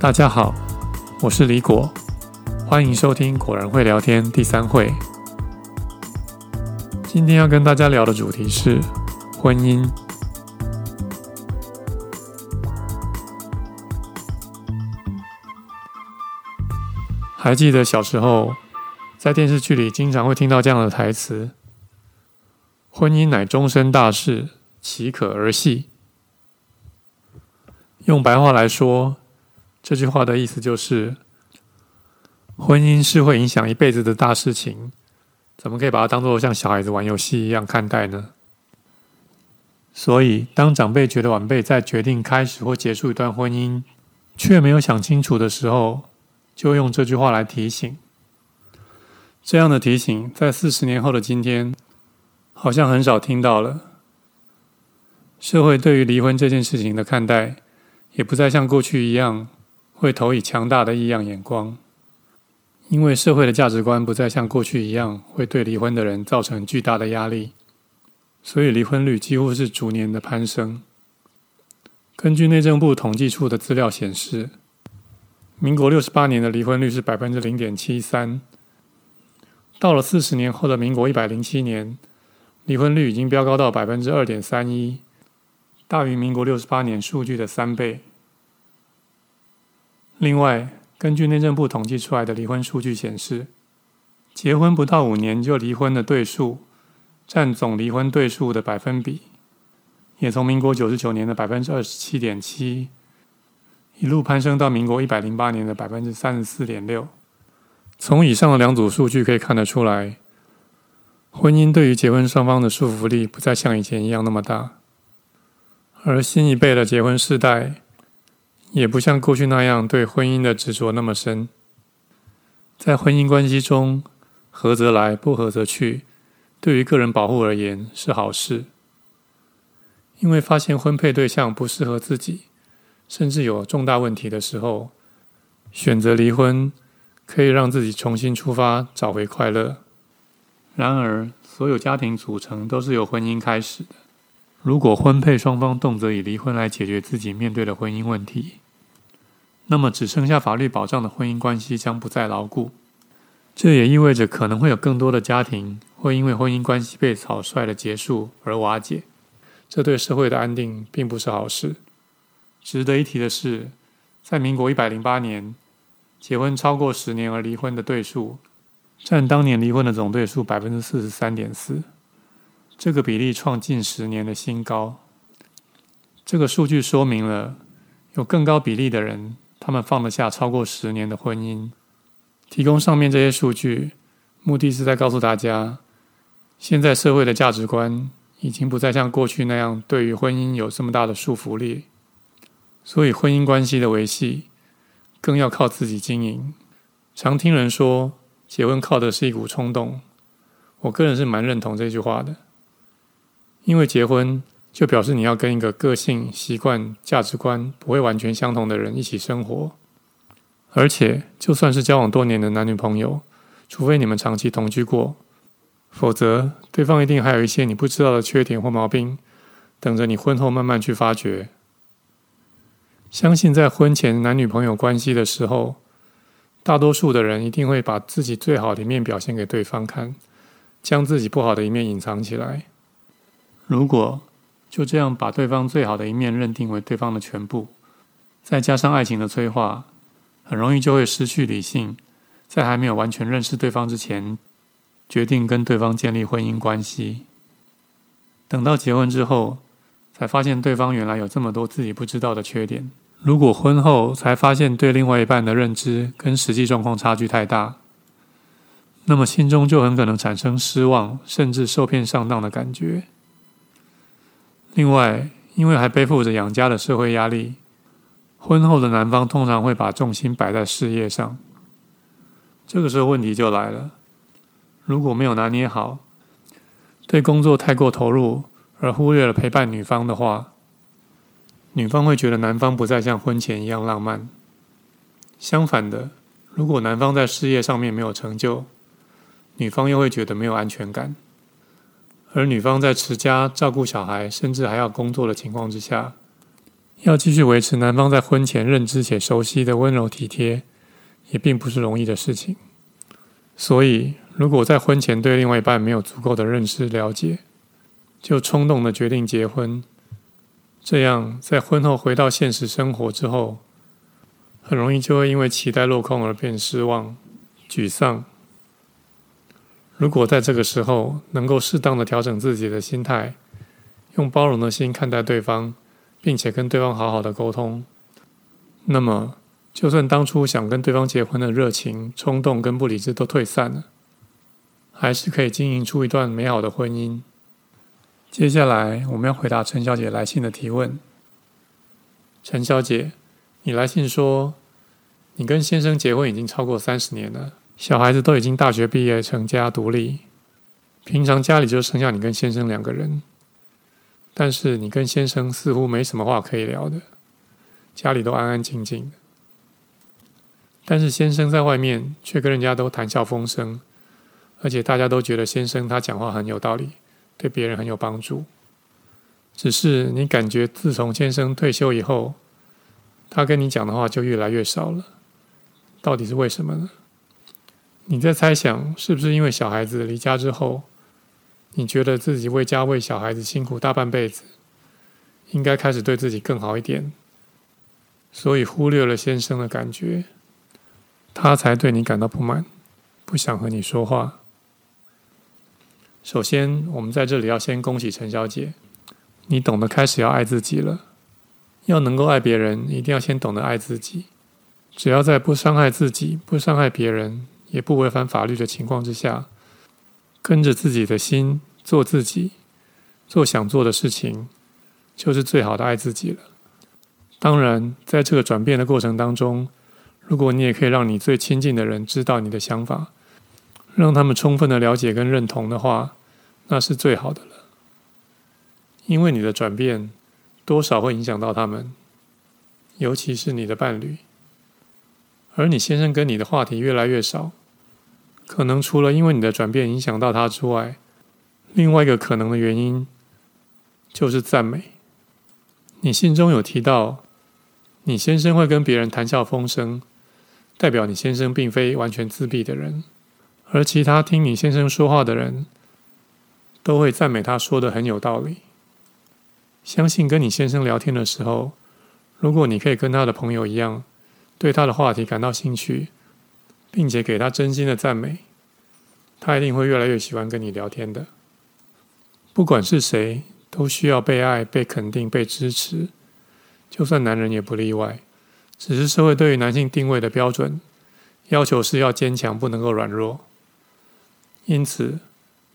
大家好，我是李果，欢迎收听《果然会聊天》第三会。今天要跟大家聊的主题是婚姻。还记得小时候在电视剧里经常会听到这样的台词：“婚姻乃终身大事，岂可儿戏？”用白话来说。这句话的意思就是，婚姻是会影响一辈子的大事情，怎么可以把它当做像小孩子玩游戏一样看待呢？所以，当长辈觉得晚辈在决定开始或结束一段婚姻，却没有想清楚的时候，就用这句话来提醒。这样的提醒，在四十年后的今天，好像很少听到了。社会对于离婚这件事情的看待，也不再像过去一样。会投以强大的异样眼光，因为社会的价值观不再像过去一样会对离婚的人造成巨大的压力，所以离婚率几乎是逐年的攀升。根据内政部统计处的资料显示，民国六十八年的离婚率是百分之零点七三，到了四十年后的民国一百零七年，离婚率已经飙高到百分之二点三一，大于民国六十八年数据的三倍。另外，根据内政部统计出来的离婚数据显示，结婚不到五年就离婚的对数，占总离婚对数的百分比，也从民国九十九年的百分之二十七点七，一路攀升到民国一百零八年的百分之三十四点六。从以上的两组数据可以看得出来，婚姻对于结婚双方的束缚力不再像以前一样那么大，而新一辈的结婚世代。也不像过去那样对婚姻的执着那么深，在婚姻关系中，合则来，不合则去，对于个人保护而言是好事。因为发现婚配对象不适合自己，甚至有重大问题的时候，选择离婚可以让自己重新出发，找回快乐。然而，所有家庭组成都是由婚姻开始的。如果婚配双方动辄以离婚来解决自己面对的婚姻问题，那么只剩下法律保障的婚姻关系将不再牢固。这也意味着可能会有更多的家庭会因为婚姻关系被草率的结束而瓦解。这对社会的安定并不是好事。值得一提的是，在民国一百零八年，结婚超过十年而离婚的对数，占当年离婚的总对数百分之四十三点四。这个比例创近十年的新高。这个数据说明了，有更高比例的人，他们放得下超过十年的婚姻。提供上面这些数据，目的是在告诉大家，现在社会的价值观已经不再像过去那样对于婚姻有这么大的束缚力。所以，婚姻关系的维系，更要靠自己经营。常听人说，结婚靠的是一股冲动，我个人是蛮认同这句话的。因为结婚就表示你要跟一个个性、习惯、价值观不会完全相同的人一起生活，而且就算是交往多年的男女朋友，除非你们长期同居过，否则对方一定还有一些你不知道的缺点或毛病，等着你婚后慢慢去发掘。相信在婚前男女朋友关系的时候，大多数的人一定会把自己最好的一面表现给对方看，将自己不好的一面隐藏起来。如果就这样把对方最好的一面认定为对方的全部，再加上爱情的催化，很容易就会失去理性，在还没有完全认识对方之前，决定跟对方建立婚姻关系。等到结婚之后，才发现对方原来有这么多自己不知道的缺点。如果婚后才发现对另外一半的认知跟实际状况差距太大，那么心中就很可能产生失望，甚至受骗上当的感觉。另外，因为还背负着养家的社会压力，婚后的男方通常会把重心摆在事业上。这个时候问题就来了：如果没有拿捏好，对工作太过投入而忽略了陪伴女方的话，女方会觉得男方不再像婚前一样浪漫，相反的，如果男方在事业上面没有成就，女方又会觉得没有安全感；而女方在持家、照顾小孩，甚至还要工作的情况之下，要继续维持男方在婚前认知且熟悉的温柔体贴，也并不是容易的事情。所以，如果在婚前对另外一半没有足够的认识了解，就冲动的决定结婚，这样在婚后回到现实生活之后，很容易就会因为期待落空而变失望、沮丧。如果在这个时候能够适当的调整自己的心态，用包容的心看待对方，并且跟对方好好的沟通，那么就算当初想跟对方结婚的热情、冲动跟不理智都退散了，还是可以经营出一段美好的婚姻。接下来我们要回答陈小姐来信的提问。陈小姐，你来信说，你跟先生结婚已经超过三十年了，小孩子都已经大学毕业成家独立，平常家里就剩下你跟先生两个人。但是你跟先生似乎没什么话可以聊的，家里都安安静静的。但是先生在外面却跟人家都谈笑风生，而且大家都觉得先生他讲话很有道理，对别人很有帮助。只是你感觉自从先生退休以后，他跟你讲的话就越来越少了。到底是为什么呢？你在猜想，是不是因为小孩子离家之后，你觉得自己为家为小孩子辛苦大半辈子，应该开始对自己更好一点，所以忽略了先生的感觉，他才对你感到不满，不想和你说话。首先，我们在这里要先恭喜陈小姐，你懂得开始要爱自己了。要能够爱别人，一定要先懂得爱自己。只要在不伤害自己、不伤害别人、也不违反法律的情况之下，跟着自己的心做自己，做想做的事情，就是最好的爱自己了。当然，在这个转变的过程当中，如果你也可以让你最亲近的人知道你的想法，让他们充分的了解跟认同的话，那是最好的了。因为你的转变多少会影响到他们，尤其是你的伴侣。而你先生跟你的话题越来越少，可能除了因为你的转变影响到他之外，另外一个可能的原因就是赞美。你信中有提到，你先生会跟别人谈笑风生，代表你先生并非完全自闭的人，而其他听你先生说话的人都会赞美他说的很有道理。相信跟你先生聊天的时候，如果你可以跟他的朋友一样，对他的话题感到兴趣，并且给他真心的赞美，他一定会越来越喜欢跟你聊天的。不管是谁，都需要被爱、被肯定、被支持，就算男人也不例外。只是社会对于男性定位的标准，要求是要坚强，不能够软弱。因此，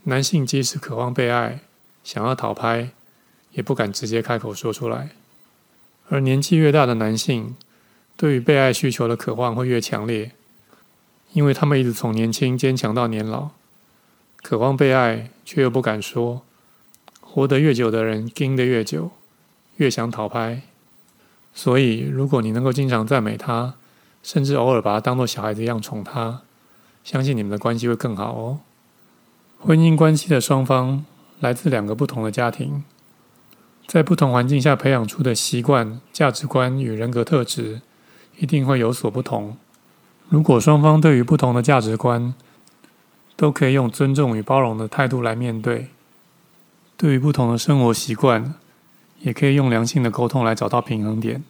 男性即使渴望被爱，想要讨拍，也不敢直接开口说出来。而年纪越大的男性，对于被爱需求的渴望会越强烈，因为他们一直从年轻坚强到年老，渴望被爱却又不敢说。活得越久的人，盯得越久，越想讨拍。所以，如果你能够经常赞美他，甚至偶尔把他当作小孩子一样宠他，相信你们的关系会更好哦。婚姻关系的双方来自两个不同的家庭，在不同环境下培养出的习惯、价值观与人格特质。一定会有所不同。如果双方对于不同的价值观，都可以用尊重与包容的态度来面对，对于不同的生活习惯，也可以用良性的沟通来找到平衡点。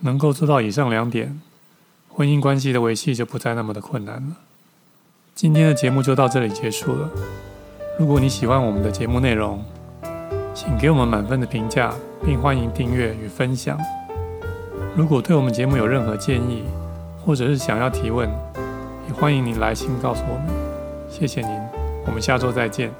能够做到以上两点，婚姻关系的维系就不再那么的困难了。今天的节目就到这里结束了。如果你喜欢我们的节目内容，请给我们满分的评价，并欢迎订阅与分享。如果对我们节目有任何建议，或者是想要提问，也欢迎你来信告诉我们。谢谢您，我们下周再见。